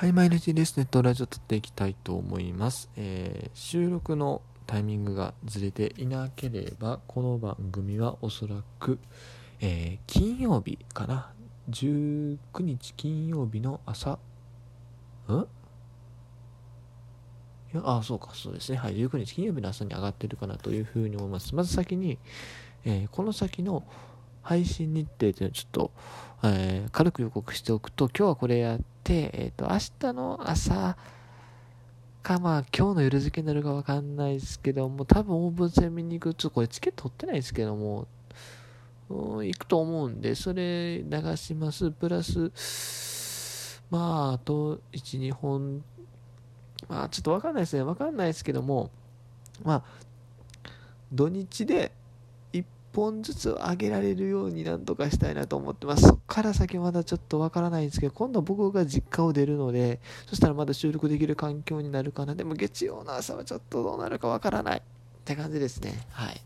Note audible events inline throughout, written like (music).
はい、毎日ですね、とラジオ撮っていきたいと思います。えー、収録のタイミングがずれていなければ、この番組はおそらく、えー、金曜日かな。19日金曜日の朝、ん？いや、あ、そうか、そうですね。はい、19日金曜日の朝に上がってるかなというふうに思います。まず先に、えー、この先の配信日程というのをちょっと、えー、軽く予告しておくと、今日はこれやって、えっ、ー、と、明日の朝か、まあ、今日の夜付けになるかわかんないですけども、多分オープン戦見に行く、ちょっとこれチケット取ってないですけども、行くと思うんで、それ流します。プラス、まあ、あと1、2本、まあ、ちょっとわかんないですね。わかんないですけども、まあ、土日で本ずつ上げられるようになんとかしたいなと思ってます。そっから先まだちょっとわからないんですけど、今度僕が実家を出るので、そしたらまだ収録できる環境になるかな。でも月曜の朝はちょっとどうなるかわからないって感じですね。はい。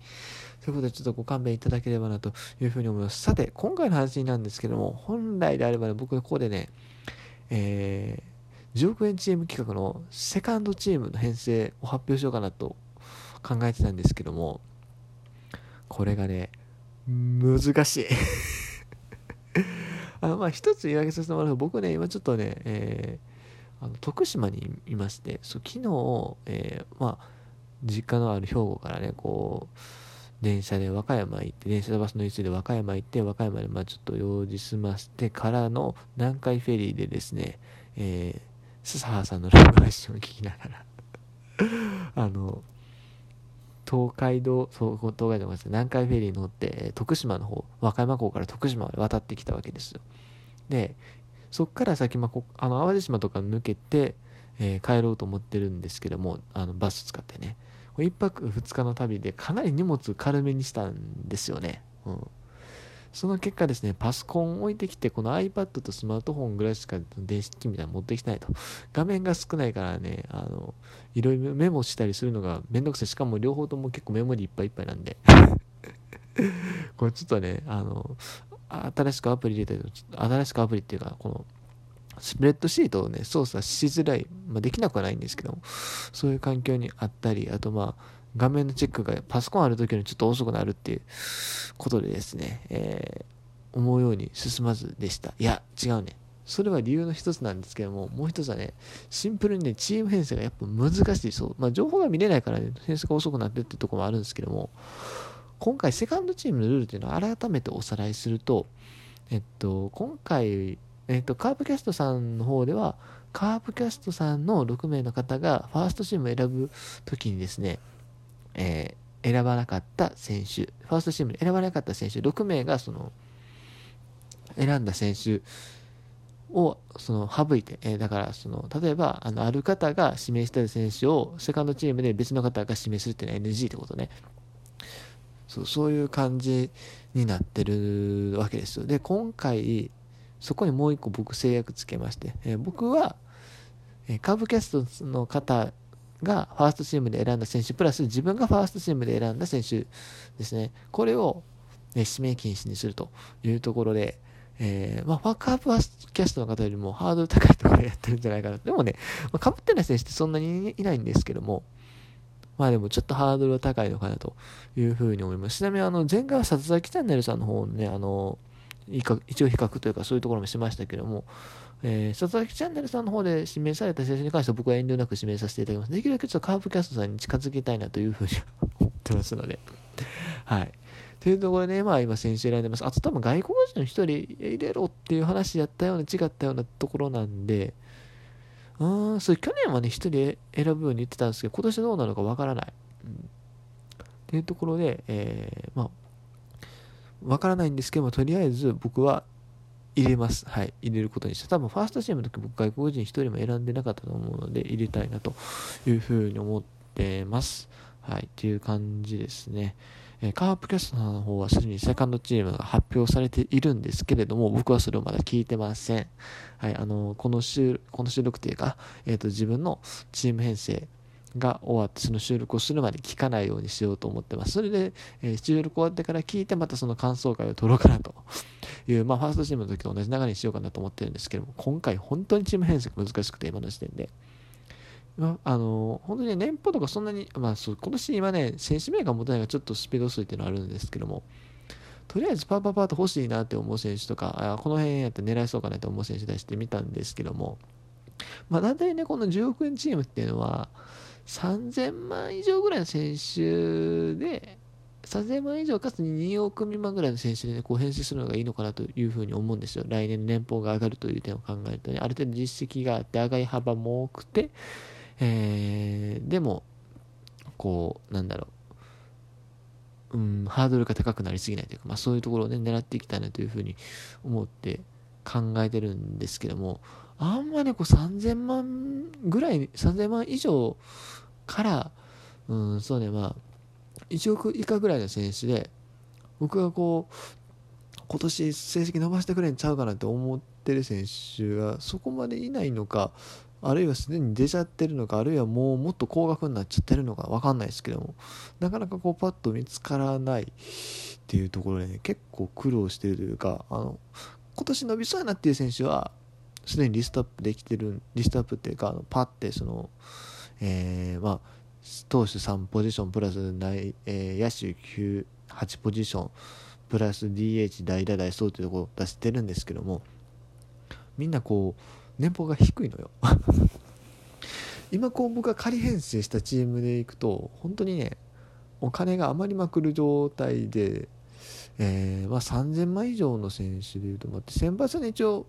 ということで、ちょっとご勘弁いただければなというふうに思います。さて、今回の話なんですけども、本来であればね、僕ここでね、えー、10億円チーム企画のセカンドチームの編成を発表しようかなと考えてたんですけども、これがね、難しい。(laughs) あの、まあ、一つ言い訳させてもらうと、僕ね、今ちょっとね、えー、あの徳島にいまして、そう昨日、えー、まあ、実家のある兵庫からね、こう、電車で和歌山行って、電車バスの一で和歌山行って、和歌山でまあちょっと用事済ませてからの南海フェリーでですね、えー、笹原さんのライブ配信を聞きながら (laughs) あの、東海道、そう、東海道が南海フェリー乗って、徳島の方、和歌山港から徳島まで渡ってきたわけですよ。で、そっから先、まあ、あの、淡路島とか抜けて、えー、帰ろうと思ってるんですけども、あの、バス使ってね。1泊2日の旅でかなり荷物軽めにしたんですよね。うん。その結果ですね、パソコンを置いてきて、この iPad とスマートフォンぐらいしか電子機器みたいなの持ってきてないと。画面が少ないからね、あの、いろいろメモしたりするのがめんどくさい。しかも両方とも結構メモリいっぱいいっぱいなんで。(laughs) これちょっとね、あの、新しくアプリ入れたり、新しくアプリっていうか、この、スプレッドシートをね、操作しづらい、まあ、できなくはないんですけども、そういう環境にあったり、あとまあ、画面のチェックがパソコンある時よりちょっと遅くなるっていうことでですね、えー、思うように進まずでした。いや、違うね。それは理由の一つなんですけども、もう一つはね、シンプルにね、チーム編成がやっぱ難しい。そう。まあ、情報が見れないからね、編成が遅くなってってとこもあるんですけども、今回、セカンドチームのルールっていうのを改めておさらいすると、えっと、今回、えっと、カープキャストさんの方では、カープキャストさんの6名の方がファーストチームを選ぶときにですね、えー、選ばなかった選手、ファーストチームで選ばなかった選手、6名がその、選んだ選手をその省いて、えー、だからその、例えば、あの、ある方が指名した選手を、セカンドチームで別の方が指名するっていうのは NG ってことね。そうそういう感じになってるわけですよ。で、今回、そこにもう一個僕制約つけまして、えー、僕は、えー、カーブキャストの方がファーストチームで選んだ選手、プラス自分がファーストチームで選んだ選手ですね。これを、ね、指名禁止にするというところで、えー、まあ、ファックアップキャストの方よりもハードル高いところでやってるんじゃないかな。でもね、まあ、被ってない選手ってそんなにいないんですけども、まあでもちょっとハードルは高いのかなというふうに思います。ちなみにあの、前回は里崎チャンネルさんの方のね、あの、一応比較というかそういうところもしましたけども、えー、佐々木チャンネルさんの方で指名された選手に関しては僕は遠慮なく指名させていただきます。できるだけちょっとカープキャストさんに近づけたいなというふうに思ってますので。(laughs) はい。というところで、ね、まあ今選手選んでます。あと多分外国人の一人入れろっていう話やったような違ったようなところなんで、うん、それ去年はね、一人選ぶように言ってたんですけど、今年どうなのかわからない。うん。っていうところで、えー、まあ、わからないんですけども、とりあえず僕は入れます。はい。入れることにして。多分、ファーストチームの時僕外国人1人も選んでなかったと思うので、入れたいなというふうに思ってます。はい。っていう感じですね。えー、カープキャストの方はすでにセカンドチームが発表されているんですけれども、僕はそれをまだ聞いてません。はい。あの、この週、この収録というか、えっ、ー、と、自分のチーム編成が終わってその収録をするまで聞かないようにしようと思ってます。それで、えー、収録終わってから聞いてまたその感想会を取ろうかなという、まあファーストチームの時と同じ流れにしようかなと思ってるんですけども、今回本当にチーム編成が難しくて今の時点で。まあの本当に、年俸とかそんなに、まあそう、今年今ね、選手名が持てないからちょっとスピード遅いっていうのはあるんですけども、とりあえずパーパーパーと欲しいなって思う選手とか、あこの辺やって狙いそうかなって思う選手出してみたんですけども、まあ大体ね、この10億円チームっていうのは、3000万以上ぐらいの選手で、3000万以上かつ2億未満ぐらいの選手で、ね、こう編成するのがいいのかなというふうに思うんですよ。来年年俸が上がるという点を考えるとね、ある程度実績があって、上がり幅も多くて、えー、でも、こう、なんだろう、うん、ハードルが高くなりすぎないというか、まあそういうところをね、狙っていきたいなというふうに思って考えてるんですけども、あんまね、こう3000万ぐらい、3000万以上から、うん、そうね、まあ、1億以下ぐらいの選手で、僕がこう、今年成績伸ばしてくれんちゃうかなって思ってる選手がそこまでいないのか、あるいはすでに出ちゃってるのか、あるいはもうもっと高額になっちゃってるのかわかんないですけども、なかなかこうパッと見つからないっていうところでね、結構苦労してるというか、あの、今年伸びそうやなっていう選手は、すでにリストアップできてる、リストアップっていうか、あのパッてその、えー、まあ、投手3ポジションプラス内、えー、野手9、8ポジションプラス DH 代打代走というところを出してるんですけども、みんなこう、年俸が低いのよ。(laughs) 今こう僕が仮編成したチームでいくと、本当にね、お金が余りまくる状態で、えー、まあ3000万以上の選手でいうと、待って、先発に一応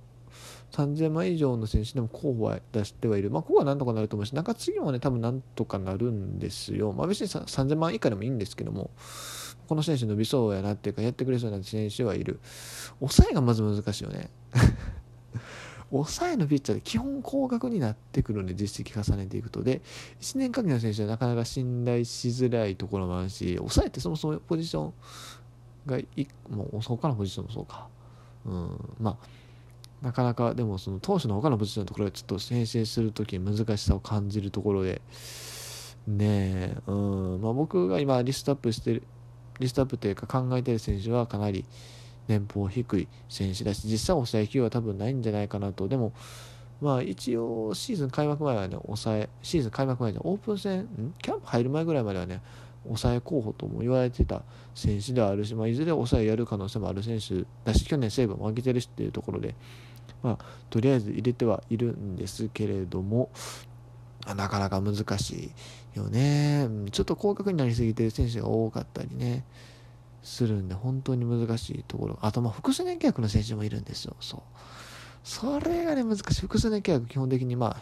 3000万以上の選手でも候補は出してはいる。まあ、ここはなんとかなると思うし、中継ぎもね、多分なんとかなるんですよ。まあ、別に3000万以下でもいいんですけども、この選手伸びそうやなっていうか、やってくれそうな選手はいる。抑えがまず難しいよね。(laughs) 抑えのピッチャーで基本高額になってくるんで、実績重ねていくと。で、1年限りの選手はなかなか信頼しづらいところもあるし、抑えってそもそもポジションがい、もう他のポジションもそうか。うん、まあ、なかなかでもその投手の他のポジションのところでちょっと編成するときに難しさを感じるところでねえ、うん。まあ、僕が今リストアップしてるリストアップというか考えてる選手はかなり年俸低い選手だし実際抑え級は多分ないんじゃないかなと。でもまあ一応シーズン開幕前はね抑えシーズン開幕前でオープン戦キャンプ入る前ぐらいまではね抑え候補とも言われてた選手ではあるし、まあ、いずれ抑えやる可能性もある選手だし、去年セーブも上げてるしっていうところで、まあ、とりあえず入れてはいるんですけれども、なかなか難しいよね。ちょっと高額になりすぎてる選手が多かったりね、するんで、本当に難しいところ。あと、まあ、複数年契約の選手もいるんですよ。そう。それがね、難しい。複数年契約、基本的にまあ、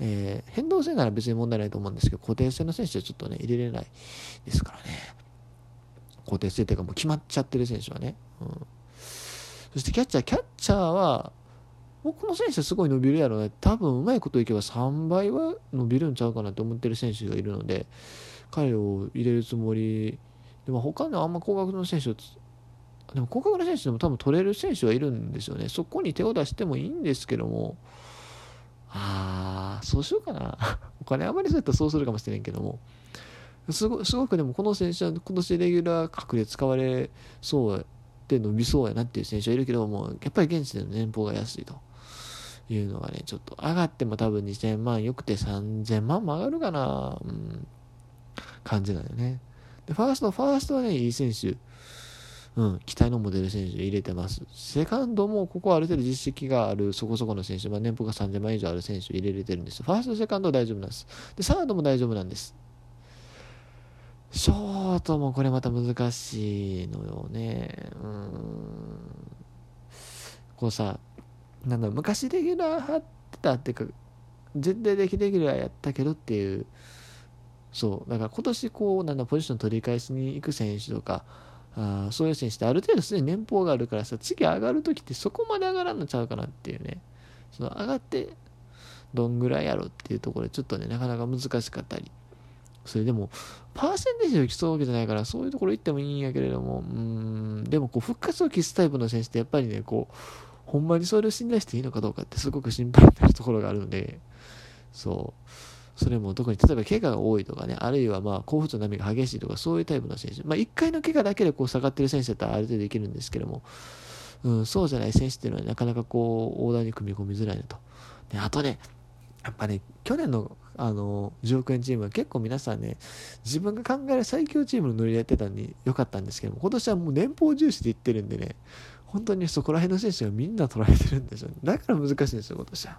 えー、変動性なら別に問題ないと思うんですけど、固定性の選手はちょっとね、入れれないですからね。固定性というかもう決まっちゃってる選手はね。うん。そしてキャッチャー、キャッチャーは、僕の選手すごい伸びるやろね。多分うまいこといけば3倍は伸びるんちゃうかなって思ってる選手がいるので、彼を入れるつもり。でも他のあんま高額の選手をでも高額な選手でも多分取れる選手はいるんですよね。そこに手を出してもいいんですけども、ああ、そうしようかな。(laughs) お金あまりそうやったらそうするかもしれんけども。すごすごくでもこの選手は今年レギュラー格で使われそうで伸びそうやなっていう選手はいるけども、やっぱり現地での年俸が安いというのがね、ちょっと上がっても多分2000万、よくて3000万も上がるかな、うん、感じなんだよね。で、ファースト、ファーストはね、いい選手。うん、期待のモデル選手入れてます。セカンドもここはある程度実績があるそこそこの選手、まあ、年俸が3000万以上ある選手入れれてるんです。ファースト、セカンドは大丈夫なんです。で、サードも大丈夫なんです。ショートもこれまた難しいのよね。うん。こうさ、なんだ昔レギュラー張ってたっていうか、全体的レギュラーやったけどっていう、そう、だから今年こう、なんだ、ポジション取り返しに行く選手とか、あそういう選手ってある程度すでに年俸があるからさ、次上がるときってそこまで上がらんのちゃうかなっていうね。その上がってどんぐらいやろっていうところでちょっとね、なかなか難しかったり。それでも、パーセンテージを競うわけじゃないから、そういうところ行ってもいいんやけれども、うん、でもこう、復活を期すタイプの選手ってやっぱりね、こう、ほんまにそれを信頼していいのかどうかってすごく心配になるところがあるので、そう。それも特に例えば怪我が多いとかね、あるいはまあ興奮の波が激しいとか、そういうタイプの選手、まあ、1回の怪我だけでこう下がってる選手だったらある程度できるんですけども、うん、そうじゃない選手っていうのはなかなかこう、オーダーに組み込みづらいなと。であとね、やっぱね、去年のあの10億円チームは結構皆さんね、自分が考える最強チームのノリでやってたんでよかったんですけども、今年はもう年俸重視でいってるんでね、本当にそこら辺の選手がみんな取られてるんですよ。だから難しいんですよ、今年は。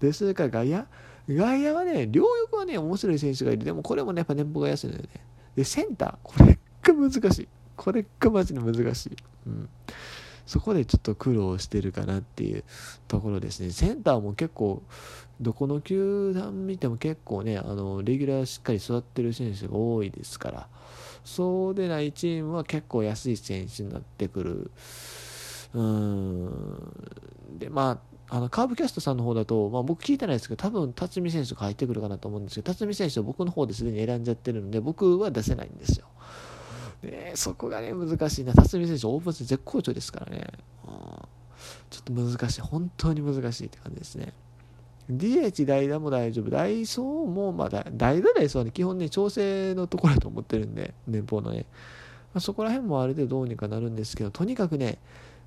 で、それから外野。外野はね、両翼はね、面白い選手がいる。でもこれもね、やっぱ年俸が安いのよね。で、センター。これが難しい。これがマジで難しい。うん。そこでちょっと苦労してるかなっていうところですね。センターも結構、どこの球団見ても結構ね、あの、レギュラーしっかり育ってる選手が多いですから、そうでないチームは結構安い選手になってくる。うん。で、まあ、あの、カーブキャストさんの方だと、まあ僕聞いてないですけど、多分、辰巳選手が入ってくるかなと思うんですけど、辰巳選手は僕の方ですでに選んじゃってるので、僕は出せないんですよ。で、そこがね、難しいな。辰巳選手、オープン戦絶好調ですからね。うん、ちょっと難しい。本当に難しいって感じですね。DH 代打も大丈夫。ダイソーも、まあ、代打ダイソーはね、基本ね、調整のところだと思ってるんで、年俸のね。まあ、そこら辺もあれでどうにかなるんですけど、とにかくね、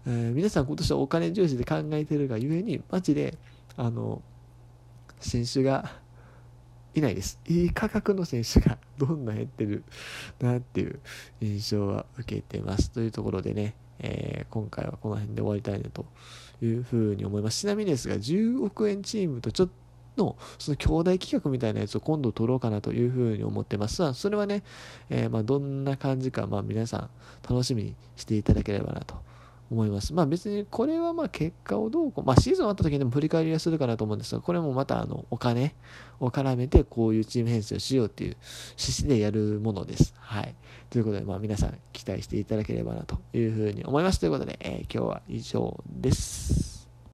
えー、皆さん今年はお金重視で考えてるがゆえに、マジで、あの、選手がいないです。いい価格の選手がどんな減ってるなっていう印象は受けてます。というところでね、えー、今回はこの辺で終わりたいなというふうに思います。ちなみにですが、10億円チームとちょっとその兄弟企画みたいなやつを今度取ろうかなというふうに思ってます。それはね、えー、まあどんな感じか、まあ皆さん楽しみにしていただければなと思います。まあ別にこれはまあ結果をどうこう、まあシーズン終わった時にでも振り返りはするかなと思うんですが、これもまたあのお金を絡めてこういうチーム編成をしようっていう趣旨でやるものです。はい。ということでまあ皆さん期待していただければなというふうに思います。ということで、えー、今日は以上です。